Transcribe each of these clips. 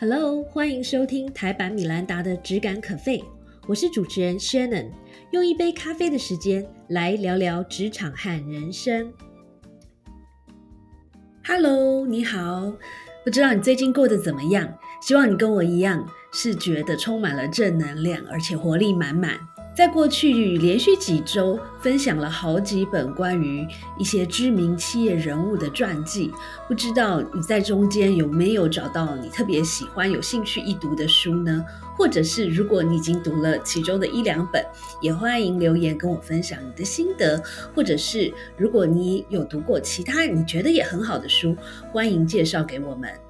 Hello，欢迎收听台版米兰达的只感可废，我是主持人 Shannon，用一杯咖啡的时间来聊聊职场和人生。Hello，你好，不知道你最近过得怎么样？希望你跟我一样，是觉得充满了正能量，而且活力满满。在过去连续几周分享了好几本关于一些知名企业人物的传记，不知道你在中间有没有找到你特别喜欢、有兴趣一读的书呢？或者是如果你已经读了其中的一两本，也欢迎留言跟我分享你的心得。或者是如果你有读过其他你觉得也很好的书，欢迎介绍给我们。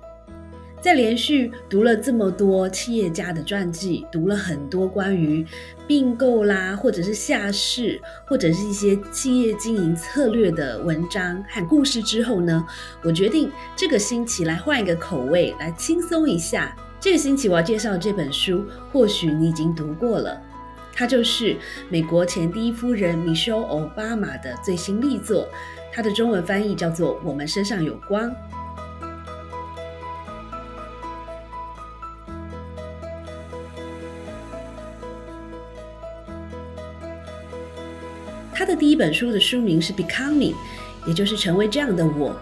在连续读了这么多企业家的传记，读了很多关于并购啦，或者是下市，或者是一些企业经营策略的文章和故事之后呢，我决定这个星期来换一个口味，来轻松一下。这个星期我要介绍这本书，或许你已经读过了，它就是美国前第一夫人 Michelle Obama 的最新力作，它的中文翻译叫做《我们身上有光》。第一本书的书名是《Becoming》，也就是成为这样的我。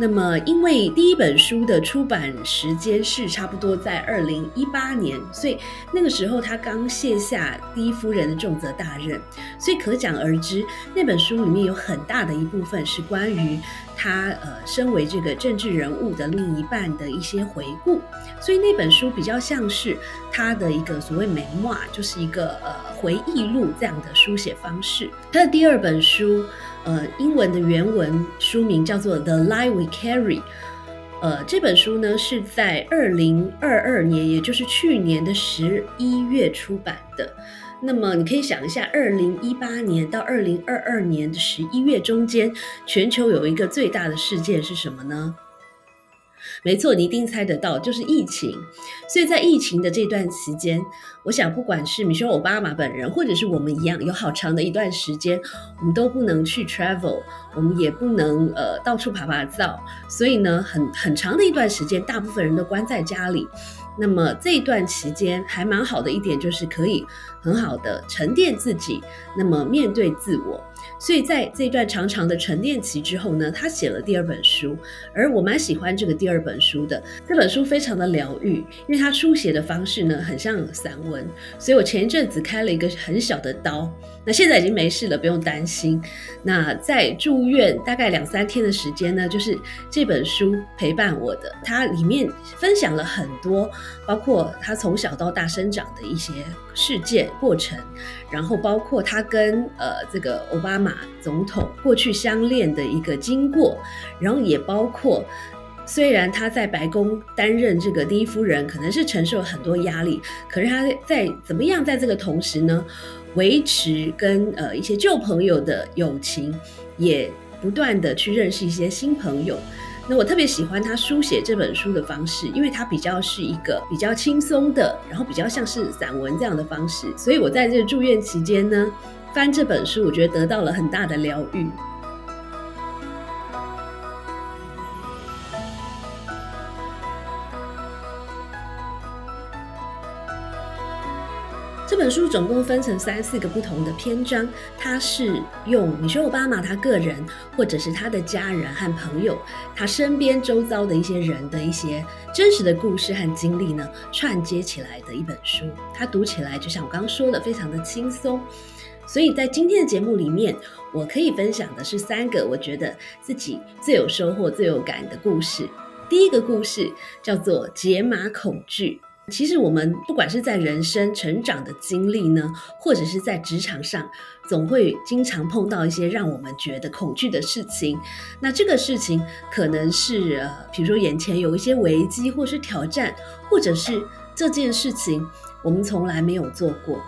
那么，因为第一本书的出版时间是差不多在二零一八年，所以那个时候他刚卸下第一夫人的重责大任，所以可想而知，那本书里面有很大的一部分是关于他呃身为这个政治人物的另一半的一些回顾。所以那本书比较像是他的一个所谓美墨，就是一个呃回忆录这样的书写方式。他的第二本书，呃，英文的原文书名叫做《The Lie We Carry》。呃，这本书呢是在二零二二年，也就是去年的十一月出版的。那么你可以想一下，二零一八年到二零二二年的十一月中间，全球有一个最大的事件是什么呢？没错，你一定猜得到，就是疫情。所以在疫情的这段期间，我想不管是米歇尔·奥巴马本人，或者是我们一样，有好长的一段时间，我们都不能去 travel，我们也不能呃到处爬爬灶。所以呢，很很长的一段时间，大部分人都关在家里。那么这一段期间还蛮好的一点，就是可以很好的沉淀自己，那么面对自我。所以在这段长长的沉淀期之后呢，他写了第二本书，而我蛮喜欢这个第二本书的。这本书非常的疗愈，因为他书写的方式呢很像散文，所以我前一阵子开了一个很小的刀，那现在已经没事了，不用担心。那在住院大概两三天的时间呢，就是这本书陪伴我的。它里面分享了很多，包括他从小到大生长的一些事件过程，然后包括他跟呃这个奥巴马总统过去相恋的一个经过，然后也包括虽然他在白宫担任这个第一夫人，可能是承受了很多压力，可是他在怎么样在这个同时呢，维持跟呃一些旧朋友的友情，也不断的去认识一些新朋友。那我特别喜欢他书写这本书的方式，因为他比较是一个比较轻松的，然后比较像是散文这样的方式，所以我在这住院期间呢。翻这本书，我觉得得到了很大的疗愈。本书总共分成三四个不同的篇章，它是用米歇尔·奥巴马他个人，或者是他的家人和朋友，他身边周遭的一些人的一些真实的故事和经历呢，串接起来的一本书。它读起来就像我刚刚说的，非常的轻松。所以在今天的节目里面，我可以分享的是三个我觉得自己最有收获、最有感的故事。第一个故事叫做解码恐惧。其实我们不管是在人生成长的经历呢，或者是在职场上，总会经常碰到一些让我们觉得恐惧的事情。那这个事情可能是呃，比如说眼前有一些危机，或是挑战，或者是这件事情我们从来没有做过。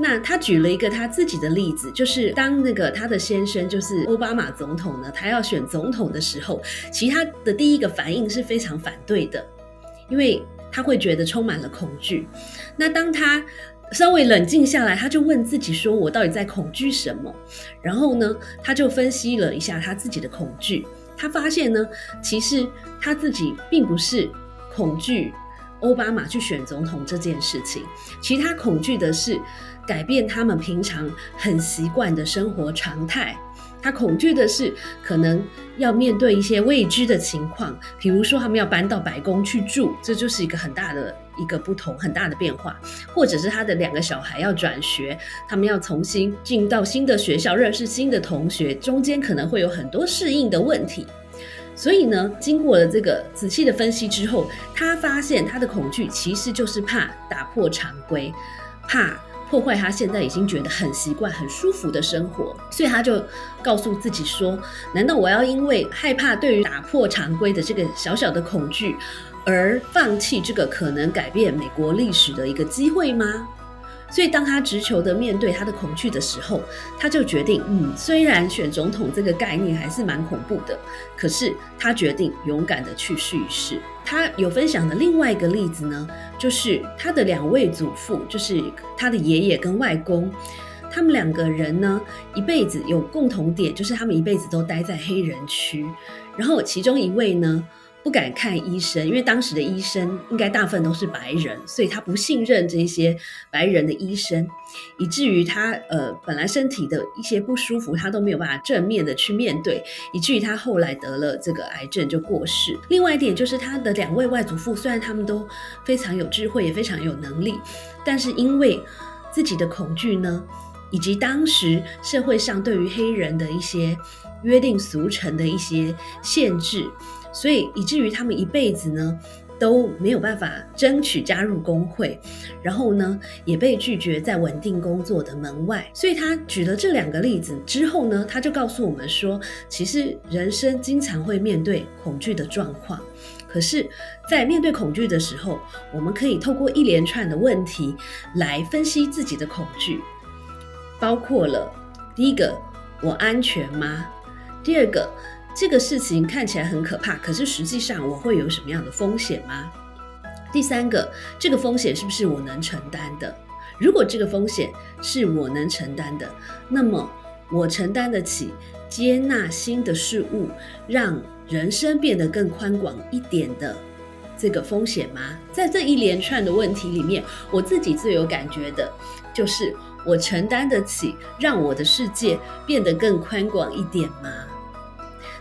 那他举了一个他自己的例子，就是当那个他的先生就是奥巴马总统呢，他要选总统的时候，其实他的第一个反应是非常反对的，因为他会觉得充满了恐惧。那当他稍微冷静下来，他就问自己说：“我到底在恐惧什么？”然后呢，他就分析了一下他自己的恐惧，他发现呢，其实他自己并不是恐惧。奥巴马去选总统这件事情，其他恐惧的是改变他们平常很习惯的生活常态。他恐惧的是可能要面对一些未知的情况，比如说他们要搬到白宫去住，这就是一个很大的一个不同，很大的变化；或者是他的两个小孩要转学，他们要重新进到新的学校，认识新的同学，中间可能会有很多适应的问题。所以呢，经过了这个仔细的分析之后，他发现他的恐惧其实就是怕打破常规，怕破坏他现在已经觉得很习惯、很舒服的生活。所以他就告诉自己说：“难道我要因为害怕对于打破常规的这个小小的恐惧，而放弃这个可能改变美国历史的一个机会吗？”所以，当他直球的面对他的恐惧的时候，他就决定，嗯，虽然选总统这个概念还是蛮恐怖的，可是他决定勇敢的去试一试。他有分享的另外一个例子呢，就是他的两位祖父，就是他的爷爷跟外公，他们两个人呢，一辈子有共同点，就是他们一辈子都待在黑人区，然后其中一位呢。不敢看医生，因为当时的医生应该大部分都是白人，所以他不信任这些白人的医生，以至于他呃本来身体的一些不舒服，他都没有办法正面的去面对，以至于他后来得了这个癌症就过世。另外一点就是他的两位外祖父，虽然他们都非常有智慧，也非常有能力，但是因为自己的恐惧呢，以及当时社会上对于黑人的一些约定俗成的一些限制。所以以至于他们一辈子呢都没有办法争取加入工会，然后呢也被拒绝在稳定工作的门外。所以他举了这两个例子之后呢，他就告诉我们说，其实人生经常会面对恐惧的状况，可是，在面对恐惧的时候，我们可以透过一连串的问题来分析自己的恐惧，包括了第一个，我安全吗？第二个。这个事情看起来很可怕，可是实际上我会有什么样的风险吗？第三个，这个风险是不是我能承担的？如果这个风险是我能承担的，那么我承担得起接纳新的事物，让人生变得更宽广一点的这个风险吗？在这一连串的问题里面，我自己最有感觉的就是我承担得起让我的世界变得更宽广一点吗？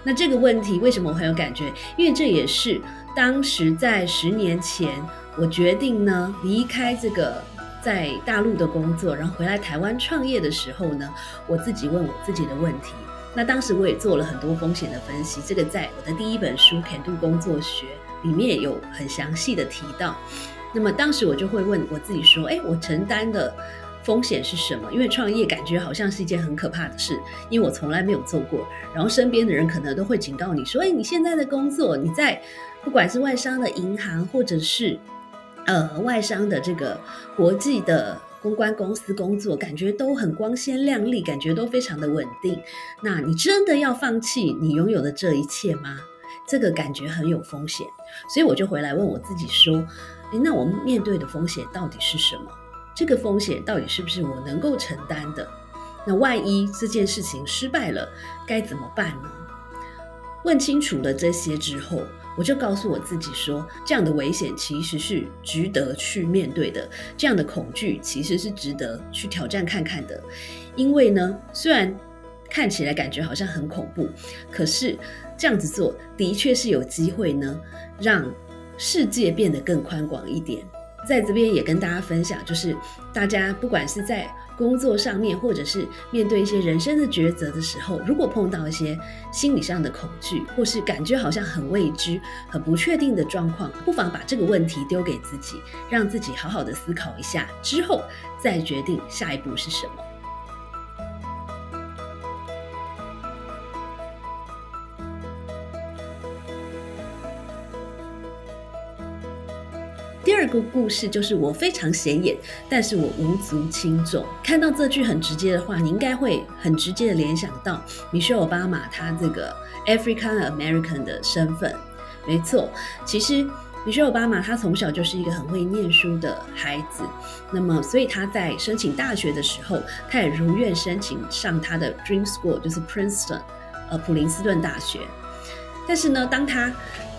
那这个问题为什么我很有感觉？因为这也是当时在十年前，我决定呢离开这个在大陆的工作，然后回来台湾创业的时候呢，我自己问我自己的问题。那当时我也做了很多风险的分析，这个在我的第一本书《肯度工作学》里面有很详细的提到。那么当时我就会问我自己说：，哎，我承担的。风险是什么？因为创业感觉好像是一件很可怕的事，因为我从来没有做过。然后身边的人可能都会警告你说：“哎，你现在的工作，你在不管是外商的银行，或者是呃外商的这个国际的公关公司工作，感觉都很光鲜亮丽，感觉都非常的稳定。那你真的要放弃你拥有的这一切吗？这个感觉很有风险。所以我就回来问我自己说：，哎那我们面对的风险到底是什么？这个风险到底是不是我能够承担的？那万一这件事情失败了，该怎么办呢？问清楚了这些之后，我就告诉我自己说，这样的危险其实是值得去面对的，这样的恐惧其实是值得去挑战看看的。因为呢，虽然看起来感觉好像很恐怖，可是这样子做的确是有机会呢，让世界变得更宽广一点。在这边也跟大家分享，就是大家不管是在工作上面，或者是面对一些人生的抉择的时候，如果碰到一些心理上的恐惧，或是感觉好像很未知、很不确定的状况，不妨把这个问题丢给自己，让自己好好的思考一下，之后再决定下一步是什么。第二个故事就是我非常显眼，但是我无足轻重。看到这句很直接的话，你应该会很直接的联想到米歇尔·奥巴马他这个 African American 的身份。没错，其实米歇尔·奥巴马他从小就是一个很会念书的孩子，那么所以他在申请大学的时候，他也如愿申请上他的 Dream School，就是 Princeton，呃，普林斯顿大学。但是呢，当他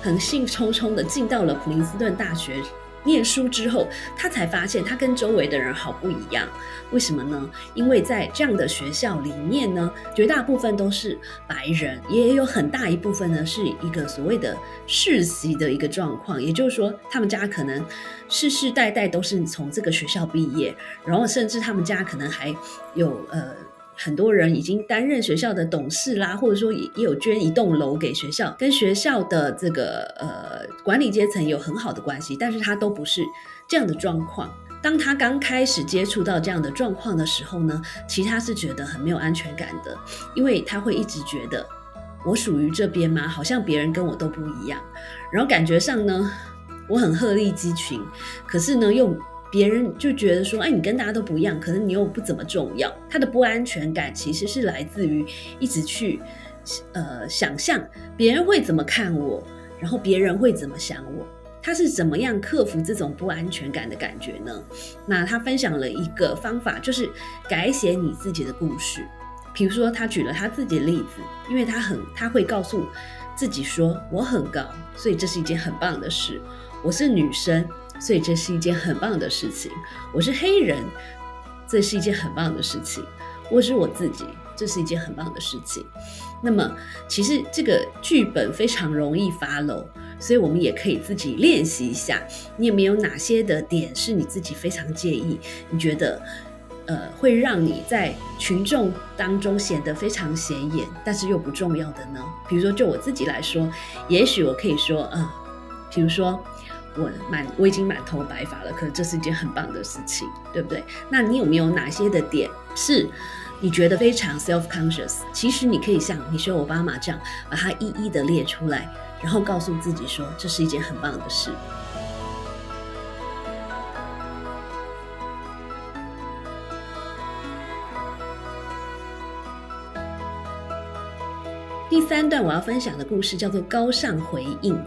很兴冲冲的进到了普林斯顿大学。念书之后，他才发现他跟周围的人好不一样。为什么呢？因为在这样的学校里面呢，绝大部分都是白人，也有很大一部分呢是一个所谓的世袭的一个状况。也就是说，他们家可能世世代代都是从这个学校毕业，然后甚至他们家可能还有呃。很多人已经担任学校的董事啦，或者说也也有捐一栋楼给学校，跟学校的这个呃管理阶层有很好的关系，但是他都不是这样的状况。当他刚开始接触到这样的状况的时候呢，其他是觉得很没有安全感的，因为他会一直觉得我属于这边吗？好像别人跟我都不一样，然后感觉上呢，我很鹤立鸡群，可是呢又。别人就觉得说，哎，你跟大家都不一样，可能你又不怎么重要。他的不安全感其实是来自于一直去，呃，想象别人会怎么看我，然后别人会怎么想我。他是怎么样克服这种不安全感的感觉呢？那他分享了一个方法，就是改写你自己的故事。比如说，他举了他自己的例子，因为他很，他会告诉自己说，我很高，所以这是一件很棒的事。我是女生。所以这是一件很棒的事情。我是黑人，这是一件很棒的事情。我是我自己，这是一件很棒的事情。那么，其实这个剧本非常容易发漏，所以我们也可以自己练习一下。你有没有哪些的点是你自己非常介意？你觉得，呃，会让你在群众当中显得非常显眼，但是又不重要的呢？比如说，就我自己来说，也许我可以说，啊，比如说。我满我已经满头白发了，可是这是一件很棒的事情，对不对？那你有没有哪些的点是你觉得非常 self conscious？其实你可以像你说奥巴马这样，把它一一的列出来，然后告诉自己说这是一件很棒的事。第三段我要分享的故事叫做高尚回应。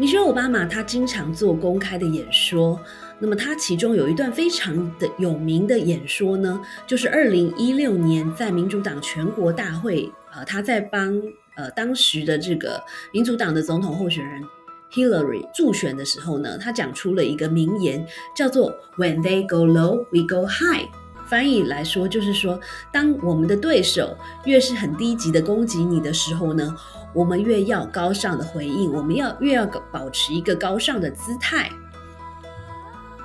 米歇尔·奥巴马他经常做公开的演说，那么他其中有一段非常的有名的演说呢，就是二零一六年在民主党全国大会，呃，他在帮呃当时的这个民主党的总统候选人 Hillary 助选的时候呢，他讲出了一个名言，叫做 “When they go low, we go high”。翻译来说就是说，当我们的对手越是很低级的攻击你的时候呢。我们越要高尚的回应，我们要越要保持一个高尚的姿态。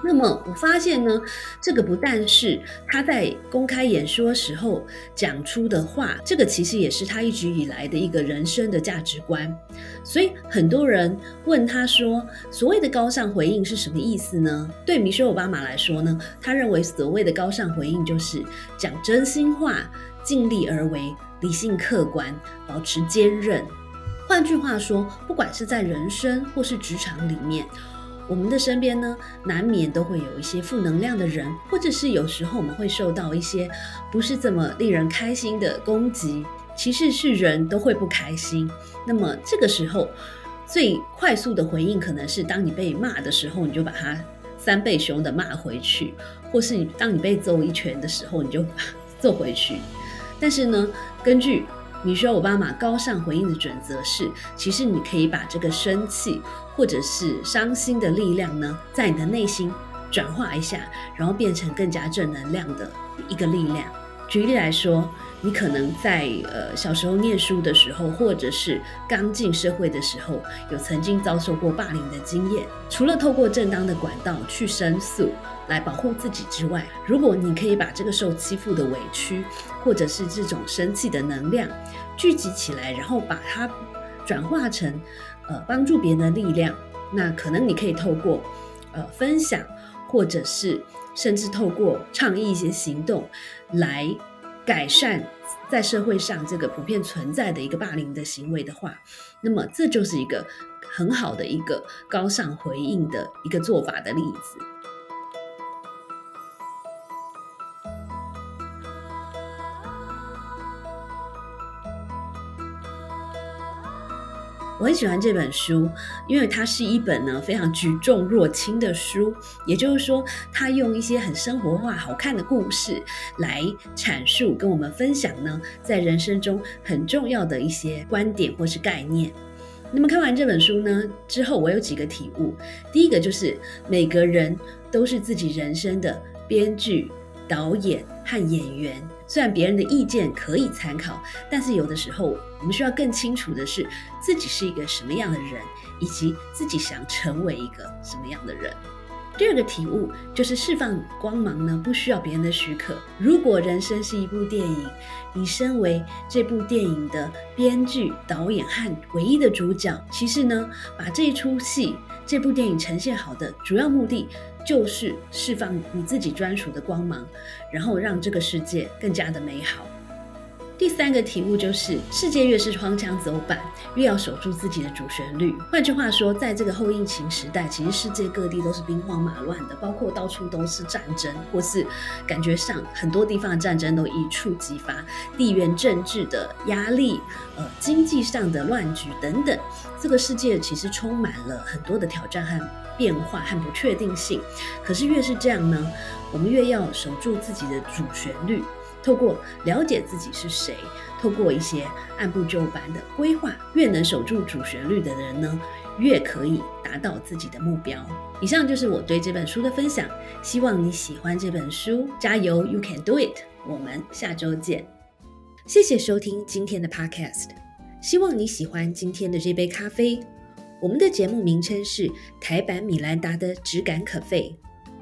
那么我发现呢，这个不但是他在公开演说时候讲出的话，这个其实也是他一直以来的一个人生的价值观。所以很多人问他说：“所谓的高尚回应是什么意思呢？”对米歇尔·奥巴马来说呢，他认为所谓的高尚回应就是讲真心话，尽力而为。理性客观，保持坚韧。换句话说，不管是在人生或是职场里面，我们的身边呢，难免都会有一些负能量的人，或者是有时候我们会受到一些不是这么令人开心的攻击。其实是人都会不开心。那么这个时候，最快速的回应可能是，当你被骂的时候，你就把他三倍凶的骂回去；或是你当你被揍一拳的时候，你就揍回去。但是呢，根据米歇尔·奥巴马高尚回应的准则是，其实你可以把这个生气或者是伤心的力量呢，在你的内心转化一下，然后变成更加正能量的一个力量。举例来说。你可能在呃小时候念书的时候，或者是刚进社会的时候，有曾经遭受过霸凌的经验。除了透过正当的管道去申诉来保护自己之外，如果你可以把这个受欺负的委屈，或者是这种生气的能量聚集起来，然后把它转化成呃帮助别人的力量，那可能你可以透过呃分享，或者是甚至透过倡议一些行动来。改善在社会上这个普遍存在的一个霸凌的行为的话，那么这就是一个很好的一个高尚回应的一个做法的例子。我很喜欢这本书，因为它是一本呢非常举重若轻的书。也就是说，它用一些很生活化、好看的故事来阐述，跟我们分享呢，在人生中很重要的一些观点或是概念。那么看完这本书呢之后，我有几个体悟。第一个就是每个人都是自己人生的编剧、导演和演员。虽然别人的意见可以参考，但是有的时候我们需要更清楚的是自己是一个什么样的人，以及自己想成为一个什么样的人。第二个体悟就是释放光芒呢，不需要别人的许可。如果人生是一部电影，你身为这部电影的编剧、导演和唯一的主角，其实呢，把这一出戏、这部电影呈现好的主要目的，就是释放你自己专属的光芒，然后让这个世界更加的美好。第三个题目就是，世界越是荒腔走板，越要守住自己的主旋律。换句话说，在这个后疫情时代，其实世界各地都是兵荒马乱的，包括到处都是战争，或是感觉上很多地方的战争都一触即发，地缘政治的压力，呃，经济上的乱局等等。这个世界其实充满了很多的挑战和变化和不确定性。可是越是这样呢，我们越要守住自己的主旋律。透过了解自己是谁，透过一些按部就班的规划，越能守住主旋律的人呢，越可以达到自己的目标。以上就是我对这本书的分享，希望你喜欢这本书，加油，You can do it！我们下周见。谢谢收听今天的 Podcast，希望你喜欢今天的这杯咖啡。我们的节目名称是台版米兰达的质感可废。